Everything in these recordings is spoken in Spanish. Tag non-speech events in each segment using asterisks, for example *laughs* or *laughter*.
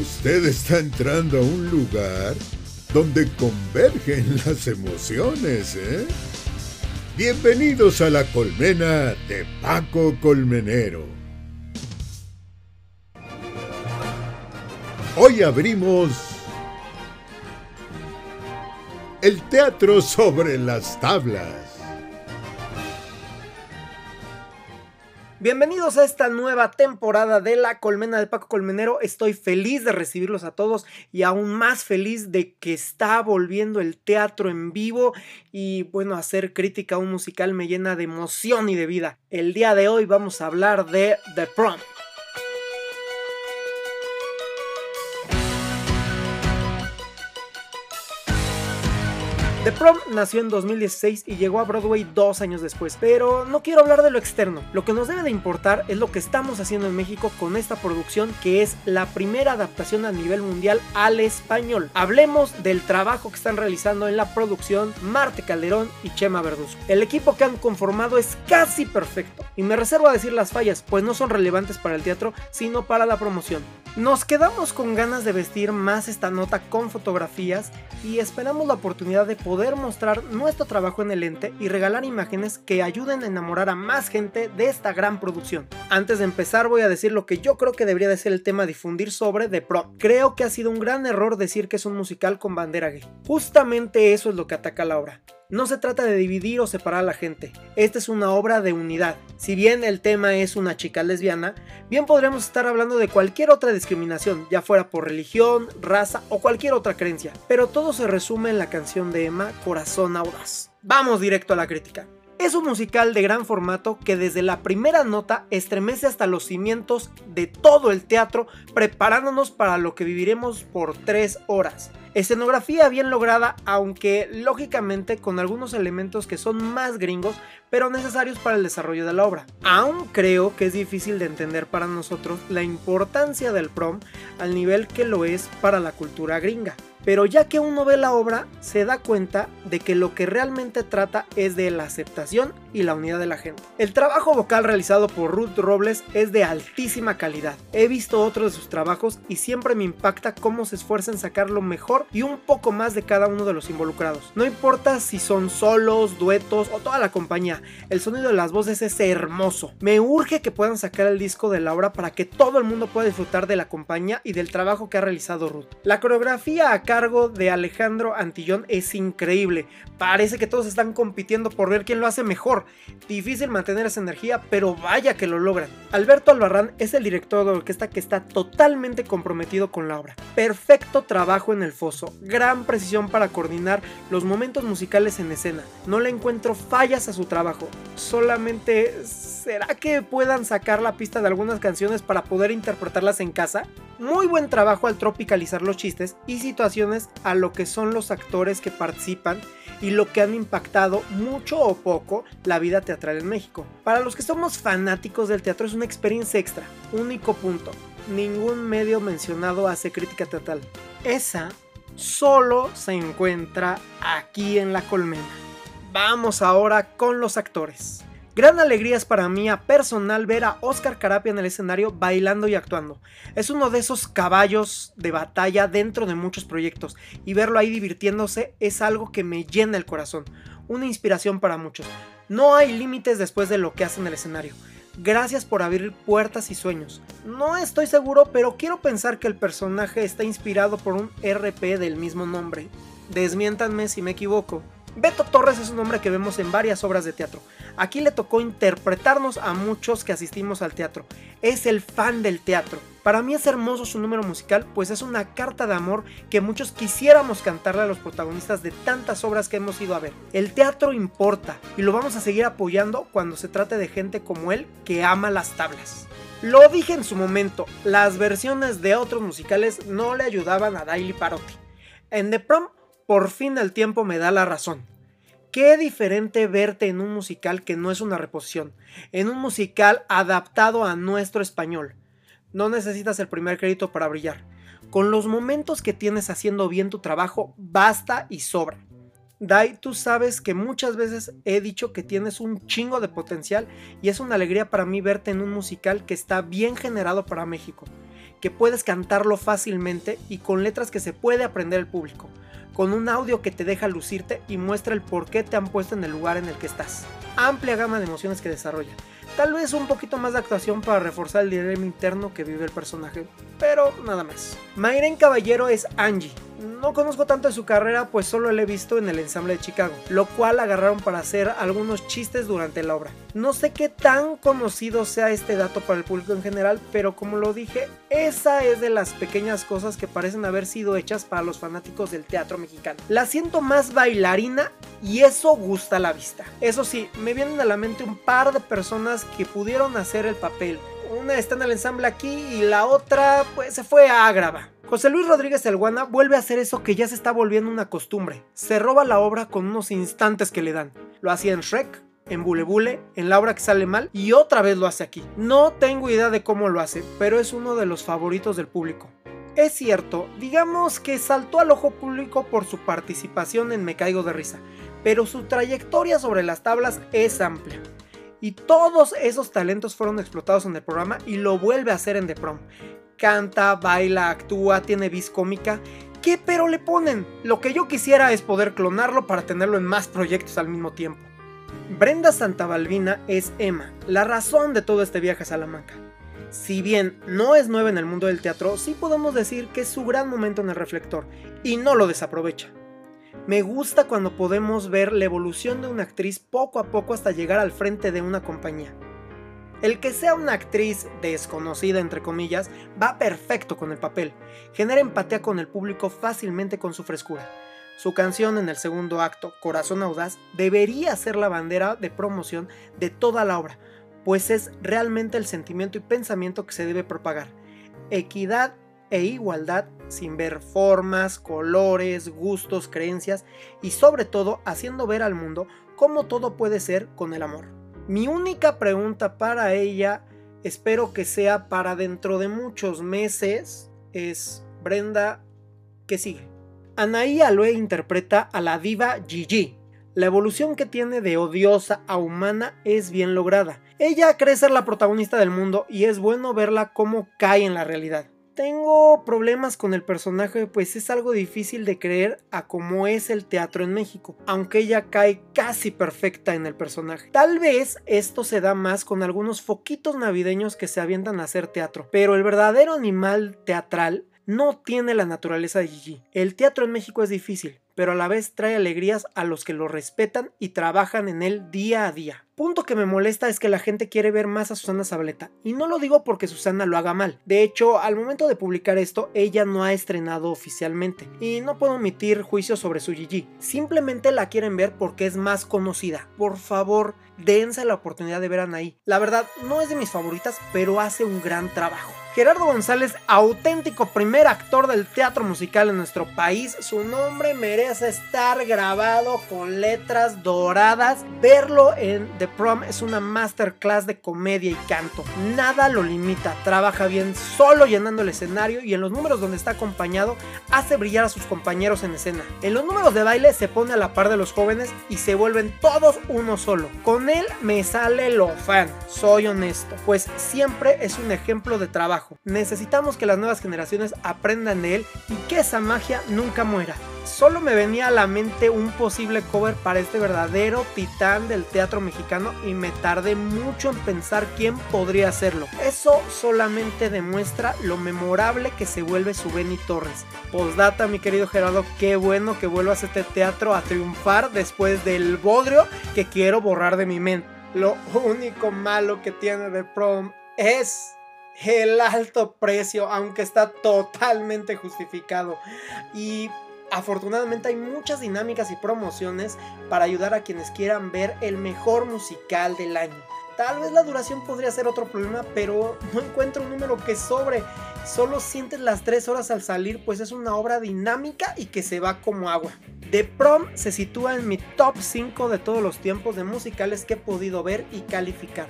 Usted está entrando a un lugar donde convergen *laughs* las emociones, ¿eh? Bienvenidos a la colmena de Paco Colmenero. Hoy abrimos el teatro sobre las tablas. Bienvenidos a esta nueva temporada de La Colmena de Paco Colmenero. Estoy feliz de recibirlos a todos y aún más feliz de que está volviendo el teatro en vivo y bueno, hacer crítica a un musical me llena de emoción y de vida. El día de hoy vamos a hablar de The Prom. The Prom nació en 2016 y llegó a Broadway dos años después, pero no quiero hablar de lo externo. Lo que nos debe de importar es lo que estamos haciendo en México con esta producción que es la primera adaptación a nivel mundial al español. Hablemos del trabajo que están realizando en la producción Marte Calderón y Chema Verduzco. El equipo que han conformado es casi perfecto y me reservo a decir las fallas, pues no son relevantes para el teatro, sino para la promoción. Nos quedamos con ganas de vestir más esta nota con fotografías y esperamos la oportunidad de poder mostrar nuestro trabajo en el ente y regalar imágenes que ayuden a enamorar a más gente de esta gran producción. Antes de empezar voy a decir lo que yo creo que debería de ser el tema difundir sobre The Pro. Creo que ha sido un gran error decir que es un musical con bandera gay. Justamente eso es lo que ataca la obra. No se trata de dividir o separar a la gente, esta es una obra de unidad. Si bien el tema es una chica lesbiana, bien podríamos estar hablando de cualquier otra discriminación, ya fuera por religión, raza o cualquier otra creencia, pero todo se resume en la canción de Emma, Corazón Audaz. Vamos directo a la crítica. Es un musical de gran formato que desde la primera nota estremece hasta los cimientos de todo el teatro, preparándonos para lo que viviremos por tres horas. Escenografía bien lograda, aunque lógicamente con algunos elementos que son más gringos, pero necesarios para el desarrollo de la obra. Aún creo que es difícil de entender para nosotros la importancia del prom al nivel que lo es para la cultura gringa. Pero ya que uno ve la obra, se da cuenta de que lo que realmente trata es de la aceptación y la unidad de la gente. El trabajo vocal realizado por Ruth Robles es de altísima calidad. He visto otros de sus trabajos y siempre me impacta cómo se esfuerza en sacar lo mejor y un poco más de cada uno de los involucrados. No importa si son solos, duetos o toda la compañía, el sonido de las voces es hermoso. Me urge que puedan sacar el disco de la obra para que todo el mundo pueda disfrutar de la compañía y del trabajo que ha realizado Ruth. La coreografía acá cargo de Alejandro Antillón es increíble. Parece que todos están compitiendo por ver quién lo hace mejor. Difícil mantener esa energía, pero vaya que lo logran. Alberto Albarrán es el director de orquesta que está totalmente comprometido con la obra. Perfecto trabajo en el foso, gran precisión para coordinar los momentos musicales en escena. No le encuentro fallas a su trabajo. Solamente, ¿será que puedan sacar la pista de algunas canciones para poder interpretarlas en casa? Muy buen trabajo al tropicalizar los chistes y situaciones a lo que son los actores que participan y lo que han impactado mucho o poco la vida teatral en México. Para los que somos fanáticos del teatro es una experiencia extra. Único punto. Ningún medio mencionado hace crítica teatral. Esa solo se encuentra aquí en la colmena. Vamos ahora con los actores. Gran alegría es para mí a personal ver a Oscar Carapia en el escenario bailando y actuando. Es uno de esos caballos de batalla dentro de muchos proyectos y verlo ahí divirtiéndose es algo que me llena el corazón. Una inspiración para muchos. No hay límites después de lo que hace en el escenario. Gracias por abrir puertas y sueños. No estoy seguro, pero quiero pensar que el personaje está inspirado por un RP del mismo nombre. Desmiéntanme si me equivoco. Beto Torres es un hombre que vemos en varias obras de teatro. Aquí le tocó interpretarnos a muchos que asistimos al teatro. Es el fan del teatro. Para mí es hermoso su número musical, pues es una carta de amor que muchos quisiéramos cantarle a los protagonistas de tantas obras que hemos ido a ver. El teatro importa y lo vamos a seguir apoyando cuando se trate de gente como él que ama las tablas. Lo dije en su momento, las versiones de otros musicales no le ayudaban a Daily Parotti. En The Prom por fin el tiempo me da la razón. Qué diferente verte en un musical que no es una reposición, en un musical adaptado a nuestro español. No necesitas el primer crédito para brillar. Con los momentos que tienes haciendo bien tu trabajo, basta y sobra. Dai, tú sabes que muchas veces he dicho que tienes un chingo de potencial y es una alegría para mí verte en un musical que está bien generado para México que puedes cantarlo fácilmente y con letras que se puede aprender el público, con un audio que te deja lucirte y muestra el por qué te han puesto en el lugar en el que estás. Amplia gama de emociones que desarrolla. Tal vez un poquito más de actuación para reforzar el dilema interno que vive el personaje, pero nada más. Mayren Caballero es Angie. No conozco tanto de su carrera, pues solo la he visto en el ensamble de Chicago, lo cual agarraron para hacer algunos chistes durante la obra. No sé qué tan conocido sea este dato para el público en general, pero como lo dije, esa es de las pequeñas cosas que parecen haber sido hechas para los fanáticos del teatro mexicano. La siento más bailarina y eso gusta la vista. Eso sí, me vienen a la mente un par de personas que pudieron hacer el papel. Una está en el ensamble aquí y la otra pues se fue a Ágrava. José Luis Rodríguez Alguana vuelve a hacer eso que ya se está volviendo una costumbre. Se roba la obra con unos instantes que le dan. Lo hacía en Shrek, en Bule Bule, en la obra que sale mal y otra vez lo hace aquí. No tengo idea de cómo lo hace, pero es uno de los favoritos del público. Es cierto, digamos que saltó al ojo público por su participación en Me Caigo de Risa, pero su trayectoria sobre las tablas es amplia. Y todos esos talentos fueron explotados en el programa y lo vuelve a hacer en The Prom. Canta, baila, actúa, tiene vis cómica. ¿Qué pero le ponen? Lo que yo quisiera es poder clonarlo para tenerlo en más proyectos al mismo tiempo. Brenda Santabalvina es Emma, la razón de todo este viaje a Salamanca. Si bien no es nueva en el mundo del teatro, sí podemos decir que es su gran momento en el reflector y no lo desaprovecha. Me gusta cuando podemos ver la evolución de una actriz poco a poco hasta llegar al frente de una compañía. El que sea una actriz desconocida, entre comillas, va perfecto con el papel. Genera empatía con el público fácilmente con su frescura. Su canción en el segundo acto, Corazón Audaz, debería ser la bandera de promoción de toda la obra, pues es realmente el sentimiento y pensamiento que se debe propagar. Equidad e igualdad sin ver formas, colores, gustos, creencias y sobre todo haciendo ver al mundo cómo todo puede ser con el amor. Mi única pregunta para ella, espero que sea para dentro de muchos meses, es, Brenda, ¿qué sigue? Anaí Aloe interpreta a la diva Gigi. La evolución que tiene de odiosa a humana es bien lograda. Ella cree ser la protagonista del mundo y es bueno verla cómo cae en la realidad. Tengo problemas con el personaje, pues es algo difícil de creer a cómo es el teatro en México, aunque ella cae casi perfecta en el personaje. Tal vez esto se da más con algunos foquitos navideños que se avientan a hacer teatro, pero el verdadero animal teatral no tiene la naturaleza de Gigi. El teatro en México es difícil, pero a la vez trae alegrías a los que lo respetan y trabajan en él día a día. Punto que me molesta es que la gente quiere ver más a Susana Zabaleta, y no lo digo porque Susana lo haga mal. De hecho, al momento de publicar esto, ella no ha estrenado oficialmente, y no puedo omitir juicios sobre su Gigi. Simplemente la quieren ver porque es más conocida. Por favor, dense la oportunidad de ver a Anaí. La verdad, no es de mis favoritas, pero hace un gran trabajo. Gerardo González, auténtico primer actor del teatro musical en nuestro país, su nombre merece estar grabado con letras doradas. Verlo en The Prom es una masterclass de comedia y canto. Nada lo limita, trabaja bien solo llenando el escenario y en los números donde está acompañado hace brillar a sus compañeros en escena. En los números de baile se pone a la par de los jóvenes y se vuelven todos uno solo. Con él me sale lo fan, soy honesto, pues siempre es un ejemplo de trabajo. Necesitamos que las nuevas generaciones aprendan de él y que esa magia nunca muera. Solo me venía a la mente un posible cover para este verdadero titán del teatro mexicano y me tardé mucho en pensar quién podría hacerlo. Eso solamente demuestra lo memorable que se vuelve su Benny Torres. Postdata, mi querido Gerardo, qué bueno que vuelvas a este teatro a triunfar después del bodrio que quiero borrar de mi mente. Lo único malo que tiene de prom es el alto precio, aunque está totalmente justificado. Y afortunadamente hay muchas dinámicas y promociones para ayudar a quienes quieran ver el mejor musical del año. Tal vez la duración podría ser otro problema, pero no encuentro un número que sobre. Solo sientes las 3 horas al salir, pues es una obra dinámica y que se va como agua. The Prom se sitúa en mi top 5 de todos los tiempos de musicales que he podido ver y calificar.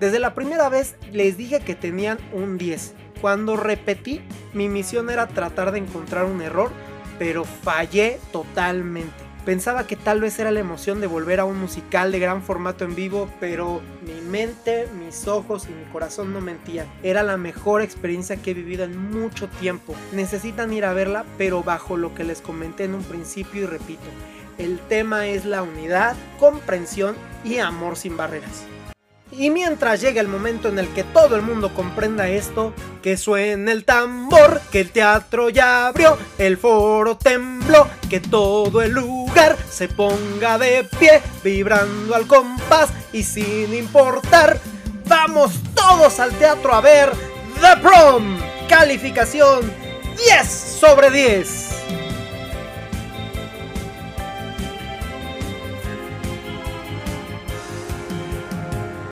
Desde la primera vez les dije que tenían un 10. Cuando repetí, mi misión era tratar de encontrar un error, pero fallé totalmente. Pensaba que tal vez era la emoción de volver a un musical de gran formato en vivo, pero mi mente, mis ojos y mi corazón no mentían. Era la mejor experiencia que he vivido en mucho tiempo. Necesitan ir a verla, pero bajo lo que les comenté en un principio y repito. El tema es la unidad, comprensión y amor sin barreras. Y mientras llegue el momento en el que todo el mundo comprenda esto, que suene el tambor, que el teatro ya abrió, el foro tembló, que todo el lugar se ponga de pie, vibrando al compás y sin importar, vamos todos al teatro a ver The Prom. Calificación 10 sobre 10.